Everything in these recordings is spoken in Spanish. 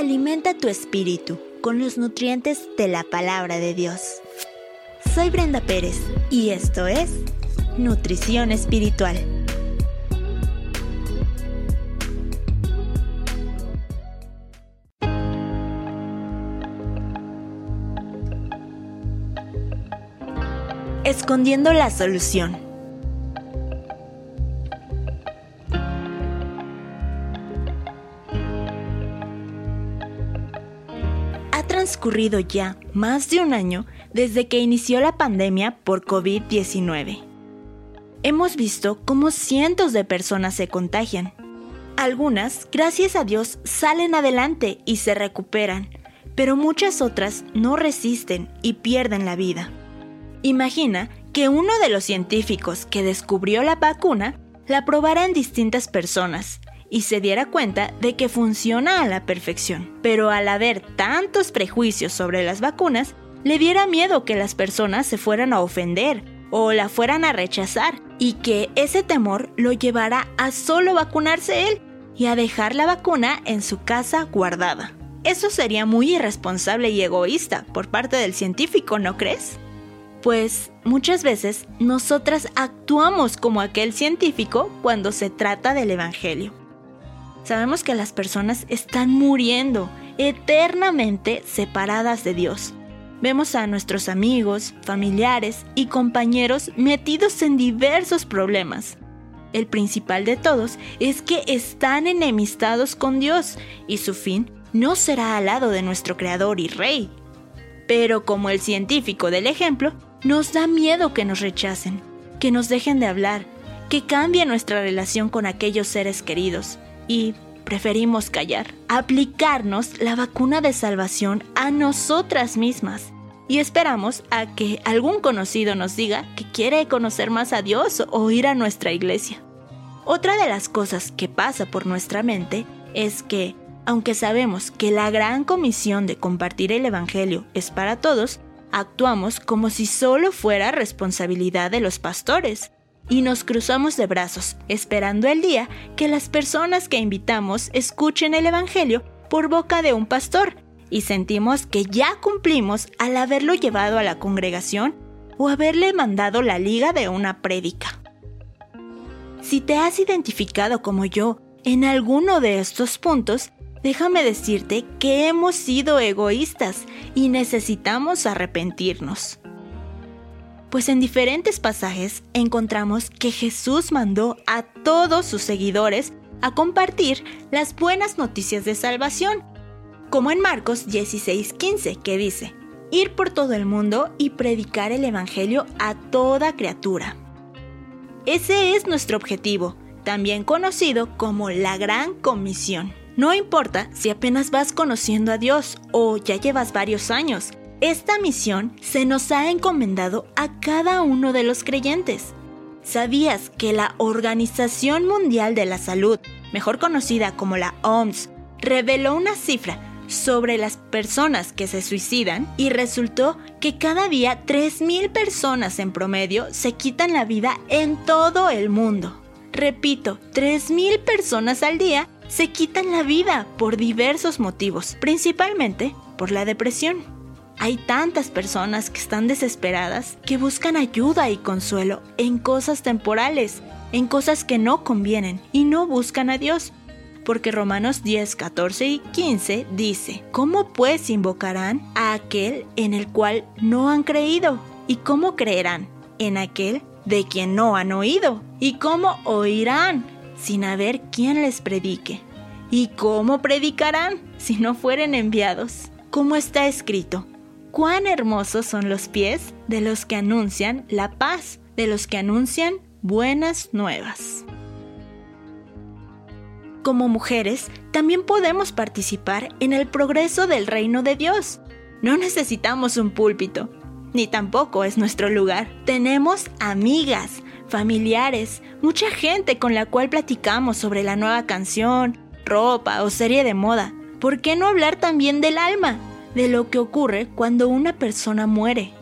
Alimenta tu espíritu con los nutrientes de la palabra de Dios. Soy Brenda Pérez y esto es Nutrición Espiritual. Escondiendo la solución. Transcurrido ya más de un año desde que inició la pandemia por COVID-19. Hemos visto cómo cientos de personas se contagian. Algunas, gracias a Dios, salen adelante y se recuperan, pero muchas otras no resisten y pierden la vida. Imagina que uno de los científicos que descubrió la vacuna la probara en distintas personas y se diera cuenta de que funciona a la perfección. Pero al haber tantos prejuicios sobre las vacunas, le diera miedo que las personas se fueran a ofender o la fueran a rechazar y que ese temor lo llevara a solo vacunarse él y a dejar la vacuna en su casa guardada. Eso sería muy irresponsable y egoísta por parte del científico, ¿no crees? Pues muchas veces nosotras actuamos como aquel científico cuando se trata del Evangelio. Sabemos que las personas están muriendo eternamente separadas de Dios. Vemos a nuestros amigos, familiares y compañeros metidos en diversos problemas. El principal de todos es que están enemistados con Dios y su fin no será al lado de nuestro Creador y Rey. Pero como el científico del ejemplo, nos da miedo que nos rechacen, que nos dejen de hablar, que cambie nuestra relación con aquellos seres queridos y preferimos callar, aplicarnos la vacuna de salvación a nosotras mismas. Y esperamos a que algún conocido nos diga que quiere conocer más a Dios o ir a nuestra iglesia. Otra de las cosas que pasa por nuestra mente es que, aunque sabemos que la gran comisión de compartir el Evangelio es para todos, actuamos como si solo fuera responsabilidad de los pastores y nos cruzamos de brazos, esperando el día que las personas que invitamos escuchen el Evangelio por boca de un pastor, y sentimos que ya cumplimos al haberlo llevado a la congregación o haberle mandado la liga de una prédica. Si te has identificado como yo en alguno de estos puntos, déjame decirte que hemos sido egoístas y necesitamos arrepentirnos pues en diferentes pasajes encontramos que Jesús mandó a todos sus seguidores a compartir las buenas noticias de salvación, como en Marcos 16:15, que dice, ir por todo el mundo y predicar el Evangelio a toda criatura. Ese es nuestro objetivo, también conocido como la Gran Comisión. No importa si apenas vas conociendo a Dios o ya llevas varios años, esta misión se nos ha encomendado a cada uno de los creyentes. ¿Sabías que la Organización Mundial de la Salud, mejor conocida como la OMS, reveló una cifra sobre las personas que se suicidan y resultó que cada día 3.000 personas en promedio se quitan la vida en todo el mundo? Repito, 3.000 personas al día se quitan la vida por diversos motivos, principalmente por la depresión. Hay tantas personas que están desesperadas que buscan ayuda y consuelo en cosas temporales, en cosas que no convienen y no buscan a Dios. Porque Romanos 10, 14 y 15 dice, ¿cómo pues invocarán a aquel en el cual no han creído? ¿Y cómo creerán en aquel de quien no han oído? ¿Y cómo oirán sin haber quien les predique? ¿Y cómo predicarán si no fueren enviados? Como está escrito, cuán hermosos son los pies de los que anuncian la paz, de los que anuncian buenas nuevas. Como mujeres, también podemos participar en el progreso del reino de Dios. No necesitamos un púlpito, ni tampoco es nuestro lugar. Tenemos amigas, familiares, mucha gente con la cual platicamos sobre la nueva canción, ropa o serie de moda. ¿Por qué no hablar también del alma? De lo que ocurre cuando una persona muere.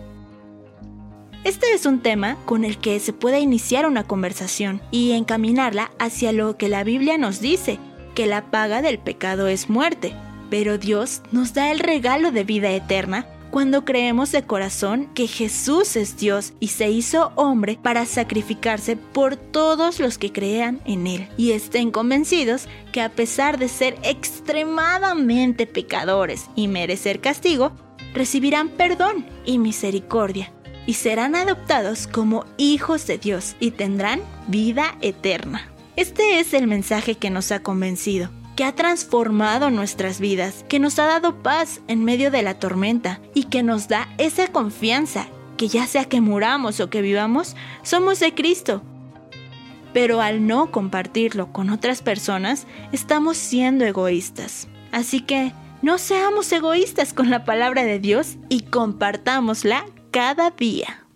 Este es un tema con el que se puede iniciar una conversación y encaminarla hacia lo que la Biblia nos dice, que la paga del pecado es muerte. Pero Dios nos da el regalo de vida eterna cuando creemos de corazón que Jesús es Dios y se hizo hombre para sacrificarse por todos los que crean en Él y estén convencidos que a pesar de ser extremadamente pecadores y merecer castigo, recibirán perdón y misericordia y serán adoptados como hijos de Dios y tendrán vida eterna. Este es el mensaje que nos ha convencido que ha transformado nuestras vidas, que nos ha dado paz en medio de la tormenta y que nos da esa confianza que ya sea que muramos o que vivamos, somos de Cristo. Pero al no compartirlo con otras personas, estamos siendo egoístas. Así que no seamos egoístas con la palabra de Dios y compartámosla cada día.